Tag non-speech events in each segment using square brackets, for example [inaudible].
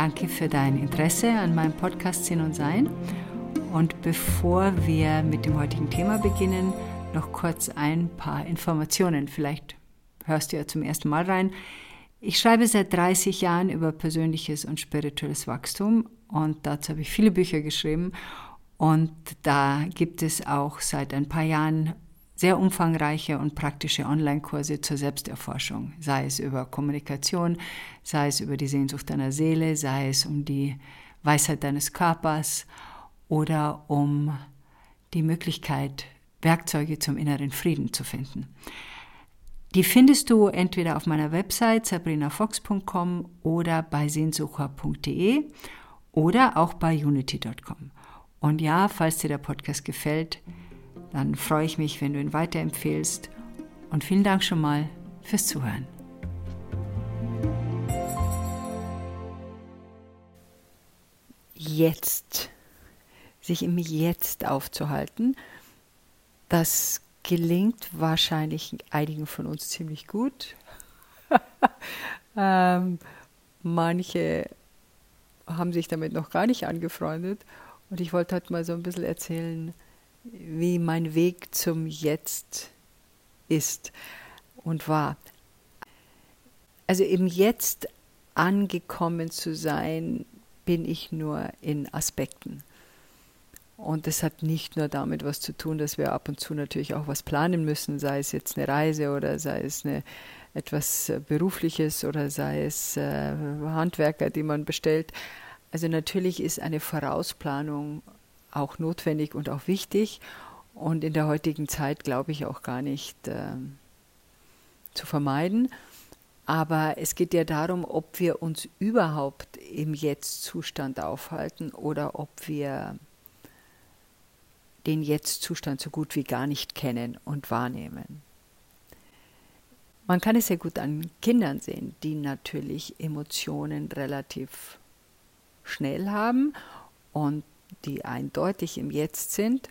Danke für dein Interesse an meinem Podcast Sinn und Sein. Und bevor wir mit dem heutigen Thema beginnen, noch kurz ein paar Informationen. Vielleicht hörst du ja zum ersten Mal rein. Ich schreibe seit 30 Jahren über persönliches und spirituelles Wachstum und dazu habe ich viele Bücher geschrieben. Und da gibt es auch seit ein paar Jahren sehr umfangreiche und praktische Online-Kurse zur Selbsterforschung, sei es über Kommunikation, sei es über die Sehnsucht deiner Seele, sei es um die Weisheit deines Körpers oder um die Möglichkeit, Werkzeuge zum inneren Frieden zu finden. Die findest du entweder auf meiner Website sabrinafox.com oder bei sehnsucher.de oder auch bei unity.com. Und ja, falls dir der Podcast gefällt, dann freue ich mich, wenn du ihn weiterempfehlst. Und vielen Dank schon mal fürs Zuhören. Jetzt, sich im Jetzt aufzuhalten, das gelingt wahrscheinlich einigen von uns ziemlich gut. [laughs] ähm, manche haben sich damit noch gar nicht angefreundet. Und ich wollte heute mal so ein bisschen erzählen, wie mein Weg zum Jetzt ist und war. Also im Jetzt angekommen zu sein, bin ich nur in Aspekten. Und das hat nicht nur damit was zu tun, dass wir ab und zu natürlich auch was planen müssen, sei es jetzt eine Reise oder sei es eine, etwas Berufliches oder sei es äh, Handwerker, die man bestellt. Also natürlich ist eine Vorausplanung auch notwendig und auch wichtig und in der heutigen Zeit glaube ich auch gar nicht äh, zu vermeiden. Aber es geht ja darum, ob wir uns überhaupt im Jetzt-Zustand aufhalten oder ob wir den Jetzt-Zustand so gut wie gar nicht kennen und wahrnehmen. Man kann es sehr gut an Kindern sehen, die natürlich Emotionen relativ schnell haben und die eindeutig im Jetzt sind.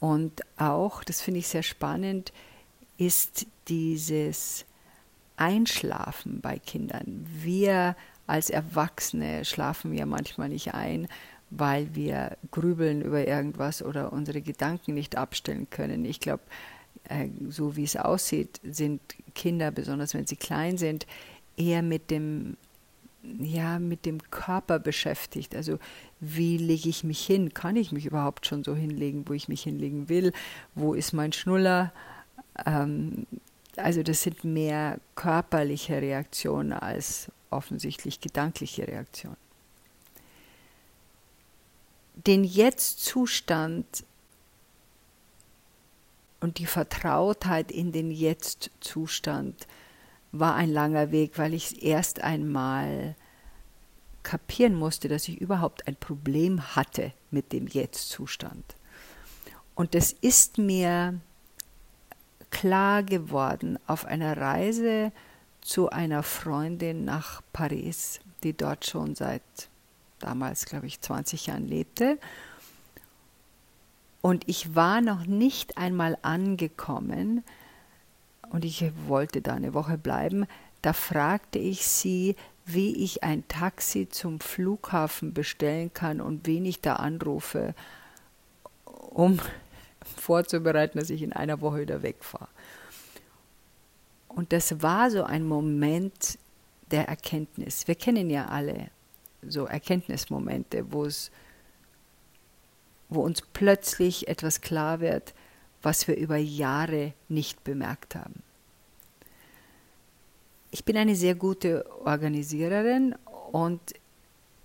Und auch, das finde ich sehr spannend, ist dieses Einschlafen bei Kindern. Wir als Erwachsene schlafen ja manchmal nicht ein, weil wir grübeln über irgendwas oder unsere Gedanken nicht abstellen können. Ich glaube, äh, so wie es aussieht, sind Kinder, besonders wenn sie klein sind, eher mit dem ja, mit dem Körper beschäftigt. Also wie lege ich mich hin? Kann ich mich überhaupt schon so hinlegen, wo ich mich hinlegen will? Wo ist mein Schnuller? Ähm, also das sind mehr körperliche Reaktionen als offensichtlich gedankliche Reaktionen. Den Jetzt-Zustand und die Vertrautheit in den Jetzt-Zustand war ein langer Weg, weil ich erst einmal kapieren musste, dass ich überhaupt ein Problem hatte mit dem Jetzt-Zustand. Und es ist mir klar geworden auf einer Reise zu einer Freundin nach Paris, die dort schon seit damals, glaube ich, 20 Jahren lebte. Und ich war noch nicht einmal angekommen, und ich wollte da eine Woche bleiben, da fragte ich sie, wie ich ein Taxi zum Flughafen bestellen kann und wen ich da anrufe, um [laughs] vorzubereiten, dass ich in einer Woche wieder wegfahre. Und das war so ein Moment der Erkenntnis. Wir kennen ja alle so Erkenntnismomente, wo uns plötzlich etwas klar wird, was wir über Jahre nicht bemerkt haben. Ich bin eine sehr gute Organisiererin und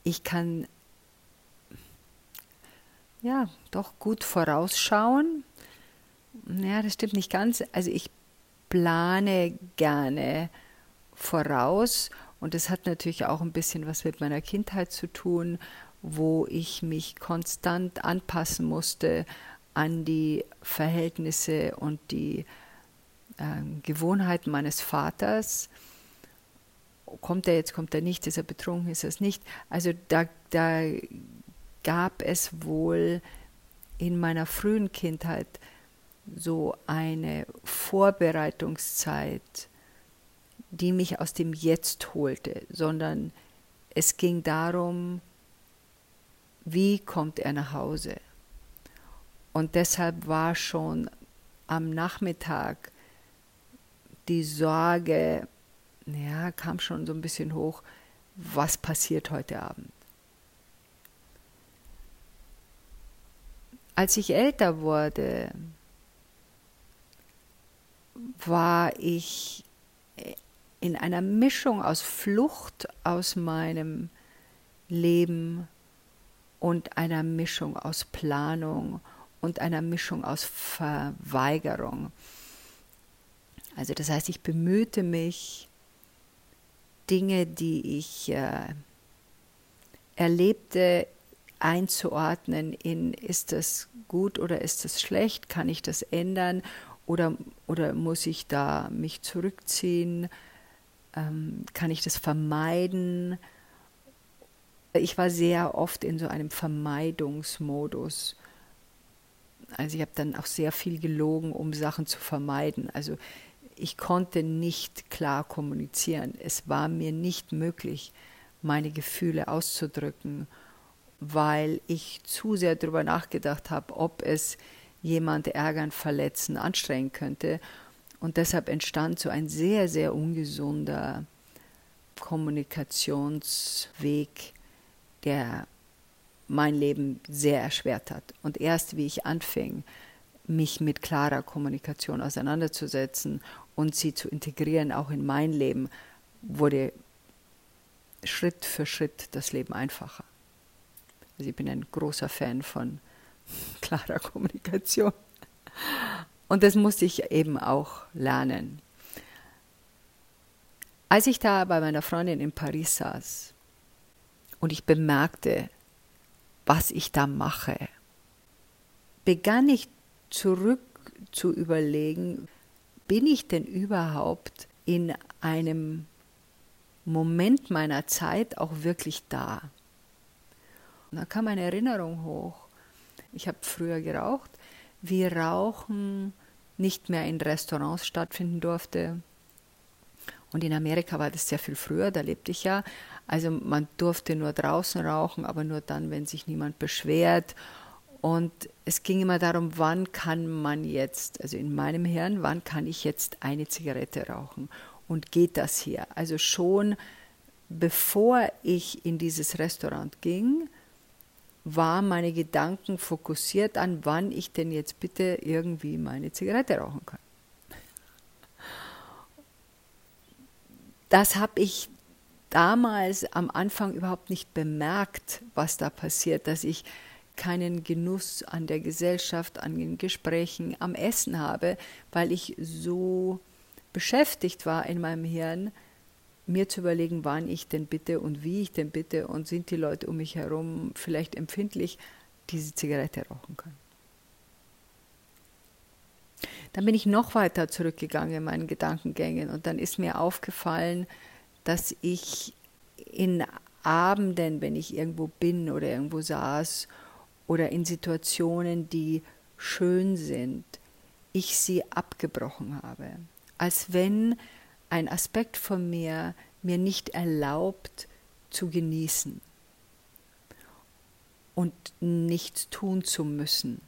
ich kann ja doch gut vorausschauen. Ja, das stimmt nicht ganz. Also ich plane gerne voraus und das hat natürlich auch ein bisschen was mit meiner Kindheit zu tun, wo ich mich konstant anpassen musste an die Verhältnisse und die äh, Gewohnheiten meines Vaters. Kommt er jetzt, kommt er nicht, ist er betrunken, ist er es nicht. Also da, da gab es wohl in meiner frühen Kindheit so eine Vorbereitungszeit, die mich aus dem Jetzt holte, sondern es ging darum, wie kommt er nach Hause. Und deshalb war schon am Nachmittag die Sorge, ja, kam schon so ein bisschen hoch, was passiert heute Abend. Als ich älter wurde, war ich in einer Mischung aus Flucht aus meinem Leben und einer Mischung aus Planung und einer Mischung aus Verweigerung. Also das heißt, ich bemühte mich, Dinge, die ich äh, erlebte, einzuordnen in, ist das gut oder ist das schlecht, kann ich das ändern oder, oder muss ich da mich zurückziehen, ähm, kann ich das vermeiden. Ich war sehr oft in so einem Vermeidungsmodus. Also ich habe dann auch sehr viel gelogen, um Sachen zu vermeiden. Also ich konnte nicht klar kommunizieren. Es war mir nicht möglich, meine Gefühle auszudrücken, weil ich zu sehr darüber nachgedacht habe, ob es jemand ärgern, verletzen, anstrengen könnte. Und deshalb entstand so ein sehr, sehr ungesunder Kommunikationsweg, der mein Leben sehr erschwert hat. Und erst wie ich anfing, mich mit klarer Kommunikation auseinanderzusetzen und sie zu integrieren, auch in mein Leben, wurde Schritt für Schritt das Leben einfacher. Also ich bin ein großer Fan von [laughs] klarer Kommunikation. Und das musste ich eben auch lernen. Als ich da bei meiner Freundin in Paris saß und ich bemerkte, was ich da mache, begann ich zurück zu überlegen, bin ich denn überhaupt in einem Moment meiner Zeit auch wirklich da? Und da kam eine Erinnerung hoch ich habe früher geraucht, wie Rauchen nicht mehr in Restaurants stattfinden durfte. Und in Amerika war das sehr viel früher, da lebte ich ja. Also man durfte nur draußen rauchen, aber nur dann, wenn sich niemand beschwert. Und es ging immer darum, wann kann man jetzt, also in meinem Hirn, wann kann ich jetzt eine Zigarette rauchen? Und geht das hier? Also schon bevor ich in dieses Restaurant ging, waren meine Gedanken fokussiert an, wann ich denn jetzt bitte irgendwie meine Zigarette rauchen kann. Das habe ich damals am Anfang überhaupt nicht bemerkt, was da passiert, dass ich keinen Genuss an der Gesellschaft, an den Gesprächen, am Essen habe, weil ich so beschäftigt war in meinem Hirn, mir zu überlegen, wann ich denn bitte und wie ich denn bitte und sind die Leute um mich herum vielleicht empfindlich, diese Zigarette rauchen können. Dann bin ich noch weiter zurückgegangen in meinen Gedankengängen und dann ist mir aufgefallen, dass ich in Abenden, wenn ich irgendwo bin oder irgendwo saß oder in Situationen, die schön sind, ich sie abgebrochen habe. Als wenn ein Aspekt von mir mir nicht erlaubt zu genießen und nichts tun zu müssen.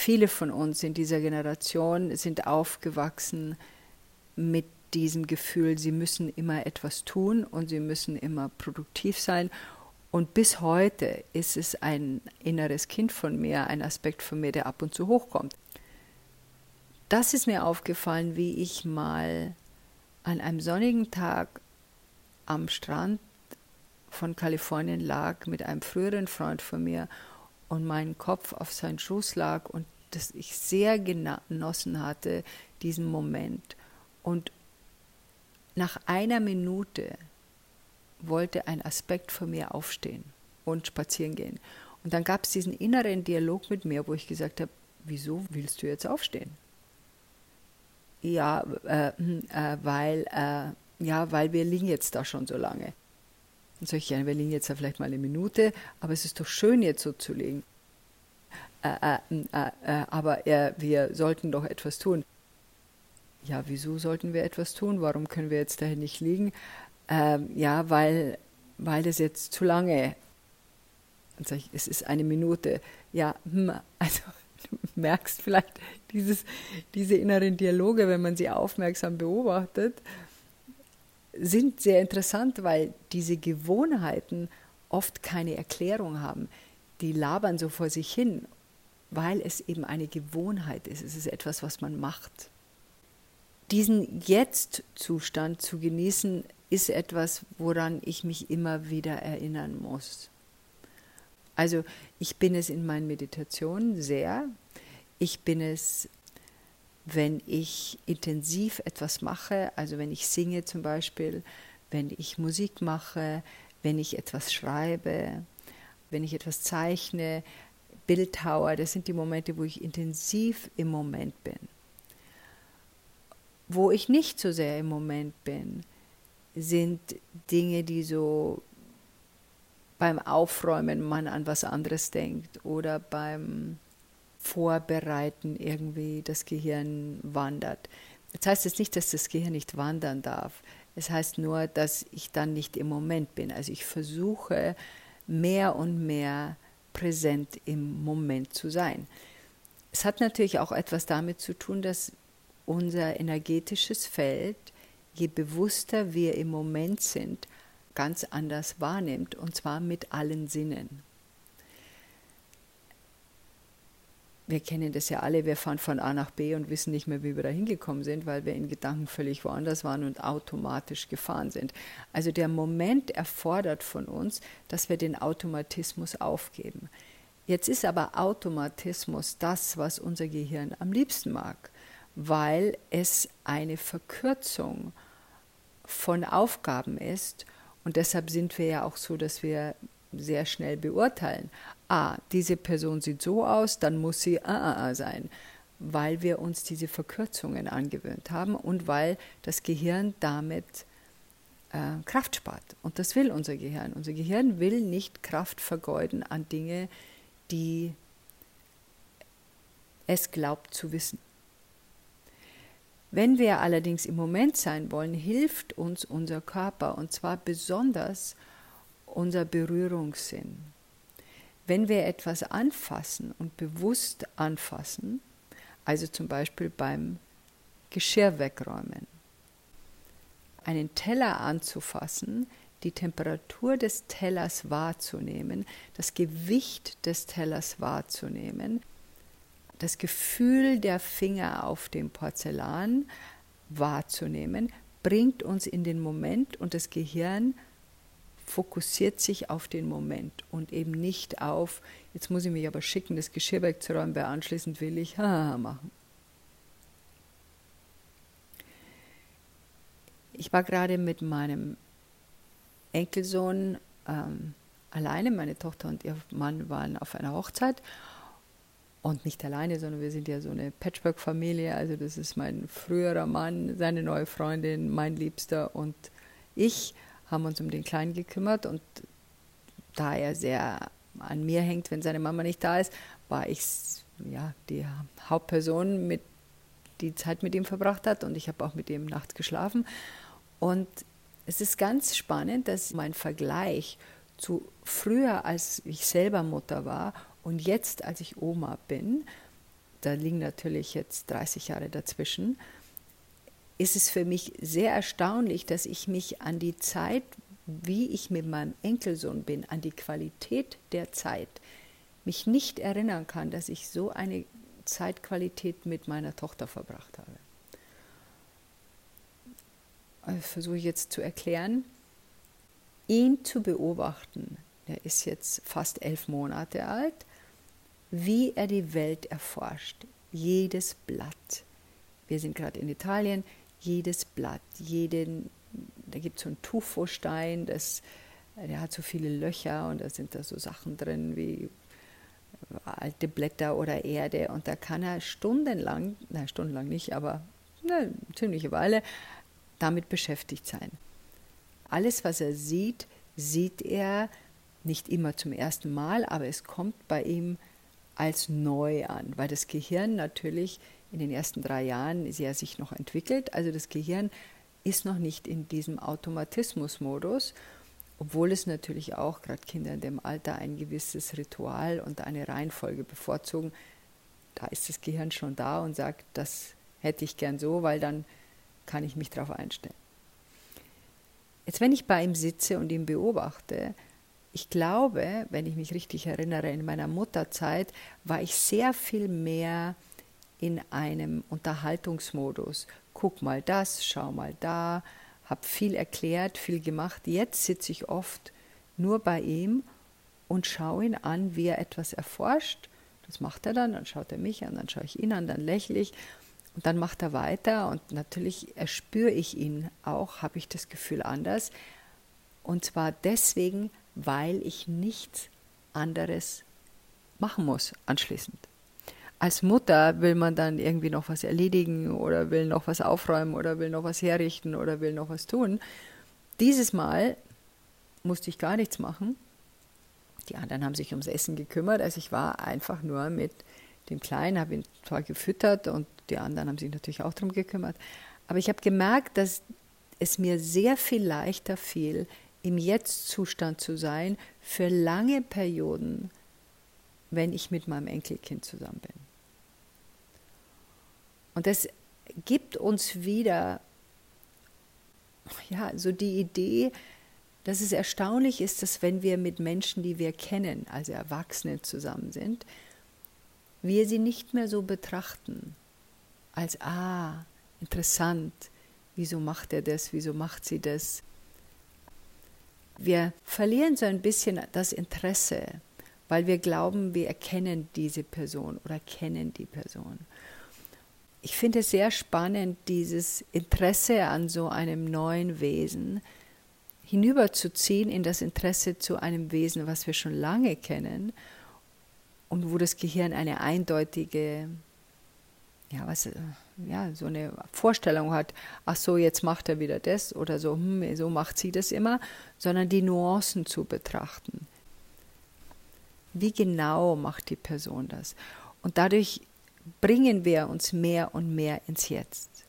Viele von uns in dieser Generation sind aufgewachsen mit diesem Gefühl, sie müssen immer etwas tun und sie müssen immer produktiv sein. Und bis heute ist es ein inneres Kind von mir, ein Aspekt von mir, der ab und zu hochkommt. Das ist mir aufgefallen, wie ich mal an einem sonnigen Tag am Strand von Kalifornien lag mit einem früheren Freund von mir und mein Kopf auf seinen Schoß lag und dass ich sehr genossen hatte, diesen Moment. Und nach einer Minute wollte ein Aspekt von mir aufstehen und spazieren gehen. Und dann gab es diesen inneren Dialog mit mir, wo ich gesagt habe, wieso willst du jetzt aufstehen? Ja, äh, hm, äh, weil, äh, ja, weil wir liegen jetzt da schon so lange. Dann sage ich, wir liegen jetzt ja vielleicht mal eine Minute, aber es ist doch schön, jetzt so zu liegen. Äh, äh, hm, äh, aber wir sollten doch etwas tun. ja, wieso sollten wir etwas tun? Warum können wir jetzt dahin nicht liegen? Ähm, ja, weil, weil das jetzt zu lange. Dann sage ich, es ist eine Minute. Ja, hm, [laughs] also du merkst vielleicht dieses, diese inneren Dialoge, wenn man sie aufmerksam beobachtet, sind sehr interessant, weil diese Gewohnheiten oft keine Erklärung haben. Die labern so vor sich hin, weil es eben eine Gewohnheit ist. Es ist etwas, was man macht. Diesen Jetzt-Zustand zu genießen, ist etwas, woran ich mich immer wieder erinnern muss. Also ich bin es in meinen Meditationen sehr. Ich bin es, wenn ich intensiv etwas mache, also wenn ich singe zum Beispiel, wenn ich Musik mache, wenn ich etwas schreibe, wenn ich etwas zeichne, Bildhauer, das sind die Momente, wo ich intensiv im Moment bin. Wo ich nicht so sehr im Moment bin, sind Dinge, die so beim Aufräumen man an was anderes denkt oder beim Vorbereiten irgendwie das Gehirn wandert. Das heißt jetzt nicht, dass das Gehirn nicht wandern darf. Es heißt nur, dass ich dann nicht im Moment bin. Also ich versuche mehr und mehr präsent im Moment zu sein. Es hat natürlich auch etwas damit zu tun, dass unser energetisches Feld, je bewusster wir im Moment sind, ganz anders wahrnimmt, und zwar mit allen Sinnen. Wir kennen das ja alle, wir fahren von A nach B und wissen nicht mehr, wie wir da hingekommen sind, weil wir in Gedanken völlig woanders waren und automatisch gefahren sind. Also der Moment erfordert von uns, dass wir den Automatismus aufgeben. Jetzt ist aber Automatismus das, was unser Gehirn am liebsten mag, weil es eine Verkürzung von Aufgaben ist und deshalb sind wir ja auch so, dass wir sehr schnell beurteilen. Ah, diese Person sieht so aus, dann muss sie ah, ah, sein, weil wir uns diese Verkürzungen angewöhnt haben und weil das Gehirn damit äh, Kraft spart. Und das will unser Gehirn. Unser Gehirn will nicht Kraft vergeuden an Dinge, die es glaubt zu wissen. Wenn wir allerdings im Moment sein wollen, hilft uns unser Körper und zwar besonders unser Berührungssinn. Wenn wir etwas anfassen und bewusst anfassen, also zum Beispiel beim Geschirr wegräumen, einen Teller anzufassen, die Temperatur des Tellers wahrzunehmen, das Gewicht des Tellers wahrzunehmen, das Gefühl der Finger auf dem Porzellan wahrzunehmen, bringt uns in den Moment und das Gehirn fokussiert sich auf den Moment und eben nicht auf, jetzt muss ich mich aber schicken, das Geschirr wegzuräumen, weil anschließend will ich ha machen. Ich war gerade mit meinem Enkelsohn ähm, alleine, meine Tochter und ihr Mann waren auf einer Hochzeit und nicht alleine, sondern wir sind ja so eine Patchwork-Familie. Also das ist mein früherer Mann, seine neue Freundin, mein Liebster und ich haben uns um den Kleinen gekümmert. Und da er sehr an mir hängt, wenn seine Mama nicht da ist, war ich ja die Hauptperson, mit, die Zeit mit ihm verbracht hat. Und ich habe auch mit ihm nachts geschlafen. Und es ist ganz spannend, dass mein Vergleich zu früher, als ich selber Mutter war und jetzt, als ich Oma bin, da liegen natürlich jetzt 30 Jahre dazwischen, ist es für mich sehr erstaunlich, dass ich mich an die Zeit, wie ich mit meinem Enkelsohn bin, an die Qualität der Zeit, mich nicht erinnern kann, dass ich so eine Zeitqualität mit meiner Tochter verbracht habe. Also versuche ich jetzt zu erklären, ihn zu beobachten. Er ist jetzt fast elf Monate alt wie er die Welt erforscht. Jedes Blatt. Wir sind gerade in Italien, jedes Blatt, jeden, da gibt es so einen Tufostein, das, der hat so viele Löcher und da sind da so Sachen drin wie alte Blätter oder Erde und da kann er stundenlang, na stundenlang nicht, aber eine ziemliche Weile damit beschäftigt sein. Alles, was er sieht, sieht er nicht immer zum ersten Mal, aber es kommt bei ihm als neu an, weil das Gehirn natürlich in den ersten drei Jahren ja sich noch entwickelt. Also das Gehirn ist noch nicht in diesem Automatismusmodus, obwohl es natürlich auch gerade Kinder in dem Alter ein gewisses Ritual und eine Reihenfolge bevorzugen. Da ist das Gehirn schon da und sagt, das hätte ich gern so, weil dann kann ich mich darauf einstellen. Jetzt, wenn ich bei ihm sitze und ihn beobachte, ich glaube, wenn ich mich richtig erinnere, in meiner Mutterzeit war ich sehr viel mehr in einem Unterhaltungsmodus. Guck mal das, schau mal da, habe viel erklärt, viel gemacht. Jetzt sitze ich oft nur bei ihm und schaue ihn an, wie er etwas erforscht. Das macht er dann, dann schaut er mich an, dann schaue ich ihn an, dann lächle ich und dann macht er weiter und natürlich erspüre ich ihn auch, habe ich das Gefühl anders. Und zwar deswegen, weil ich nichts anderes machen muss anschließend als Mutter will man dann irgendwie noch was erledigen oder will noch was aufräumen oder will noch was herrichten oder will noch was tun. Dieses Mal musste ich gar nichts machen. Die anderen haben sich ums Essen gekümmert. Also ich war einfach nur mit dem Kleinen, habe ihn zwar gefüttert und die anderen haben sich natürlich auch darum gekümmert. Aber ich habe gemerkt, dass es mir sehr viel leichter fiel, im Jetzt-Zustand zu sein für lange Perioden, wenn ich mit meinem Enkelkind zusammen bin. Und das gibt uns wieder ja, so die Idee, dass es erstaunlich ist, dass wenn wir mit Menschen, die wir kennen, also Erwachsene zusammen sind, wir sie nicht mehr so betrachten als, ah, interessant, wieso macht er das, wieso macht sie das. Wir verlieren so ein bisschen das Interesse, weil wir glauben, wir erkennen diese Person oder kennen die Person ich finde es sehr spannend, dieses Interesse an so einem neuen Wesen hinüberzuziehen in das Interesse zu einem Wesen, was wir schon lange kennen und wo das Gehirn eine eindeutige, ja, was, ja, so eine Vorstellung hat, ach so, jetzt macht er wieder das oder so, hm, so macht sie das immer, sondern die Nuancen zu betrachten. Wie genau macht die Person das? Und dadurch bringen wir uns mehr und mehr ins Jetzt.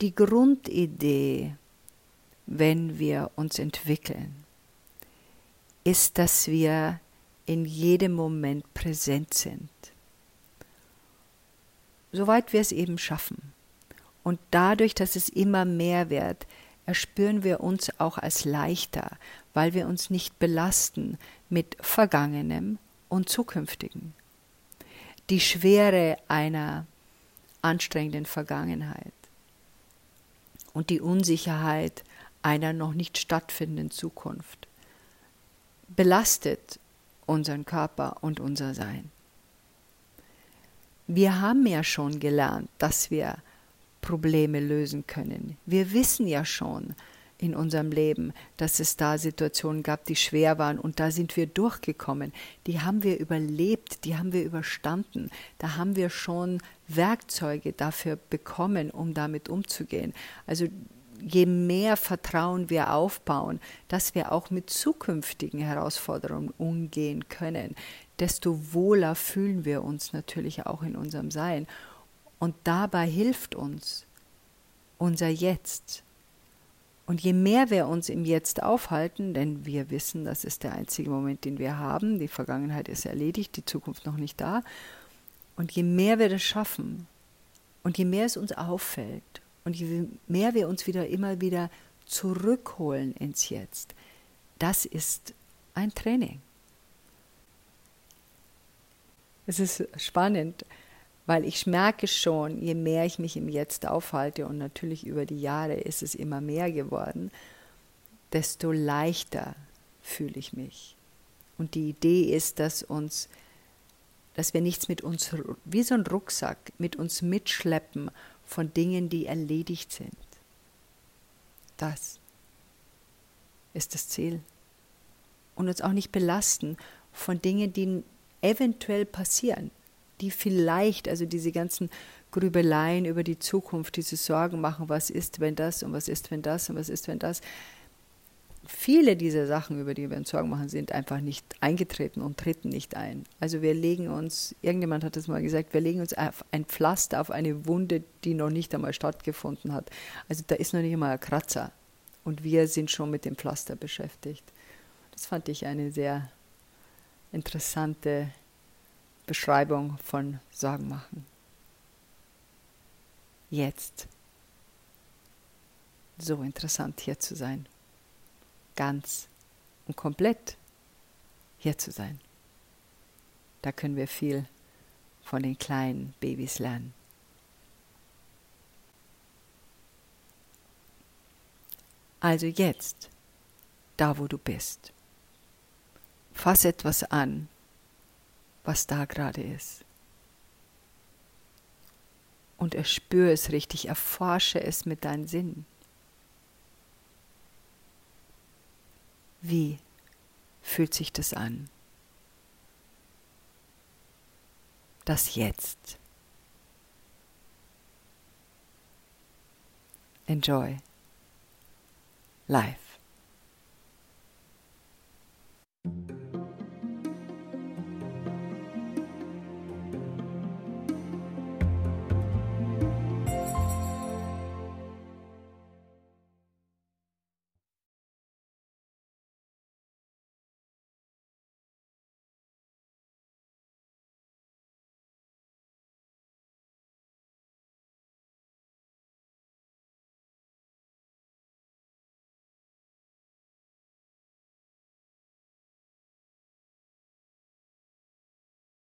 Die Grundidee, wenn wir uns entwickeln, ist, dass wir in jedem Moment präsent sind, soweit wir es eben schaffen. Und dadurch, dass es immer mehr wird, erspüren wir uns auch als leichter, weil wir uns nicht belasten mit Vergangenem und Zukünftigen die Schwere einer anstrengenden Vergangenheit und die Unsicherheit einer noch nicht stattfindenden Zukunft belastet unseren Körper und unser Sein. Wir haben ja schon gelernt, dass wir Probleme lösen können. Wir wissen ja schon, in unserem Leben, dass es da Situationen gab, die schwer waren und da sind wir durchgekommen. Die haben wir überlebt, die haben wir überstanden. Da haben wir schon Werkzeuge dafür bekommen, um damit umzugehen. Also je mehr Vertrauen wir aufbauen, dass wir auch mit zukünftigen Herausforderungen umgehen können, desto wohler fühlen wir uns natürlich auch in unserem Sein. Und dabei hilft uns unser Jetzt, und je mehr wir uns im Jetzt aufhalten, denn wir wissen, das ist der einzige Moment, den wir haben, die Vergangenheit ist erledigt, die Zukunft noch nicht da, und je mehr wir das schaffen und je mehr es uns auffällt und je mehr wir uns wieder immer wieder zurückholen ins Jetzt, das ist ein Training. Es ist spannend weil ich merke schon, je mehr ich mich im Jetzt aufhalte, und natürlich über die Jahre ist es immer mehr geworden, desto leichter fühle ich mich. Und die Idee ist, dass uns, dass wir nichts mit uns, wie so ein Rucksack, mit uns mitschleppen von Dingen, die erledigt sind. Das ist das Ziel. Und uns auch nicht belasten von Dingen, die eventuell passieren, die vielleicht, also diese ganzen Grübeleien über die Zukunft, diese Sorgen machen, was ist, wenn das und was ist, wenn das und was ist, wenn das, viele dieser Sachen, über die wir uns Sorgen machen, sind einfach nicht eingetreten und treten nicht ein. Also wir legen uns, irgendjemand hat es mal gesagt, wir legen uns ein Pflaster auf eine Wunde, die noch nicht einmal stattgefunden hat. Also da ist noch nicht einmal ein Kratzer. Und wir sind schon mit dem Pflaster beschäftigt. Das fand ich eine sehr interessante Beschreibung von Sorgen machen. Jetzt. So interessant hier zu sein ganz und komplett hier zu sein. Da können wir viel von den kleinen Babys lernen. Also jetzt, da wo du bist, fass etwas an, was da gerade ist. Und erspüre es richtig, erforsche es mit deinen Sinnen. Wie fühlt sich das an? Das Jetzt. Enjoy life.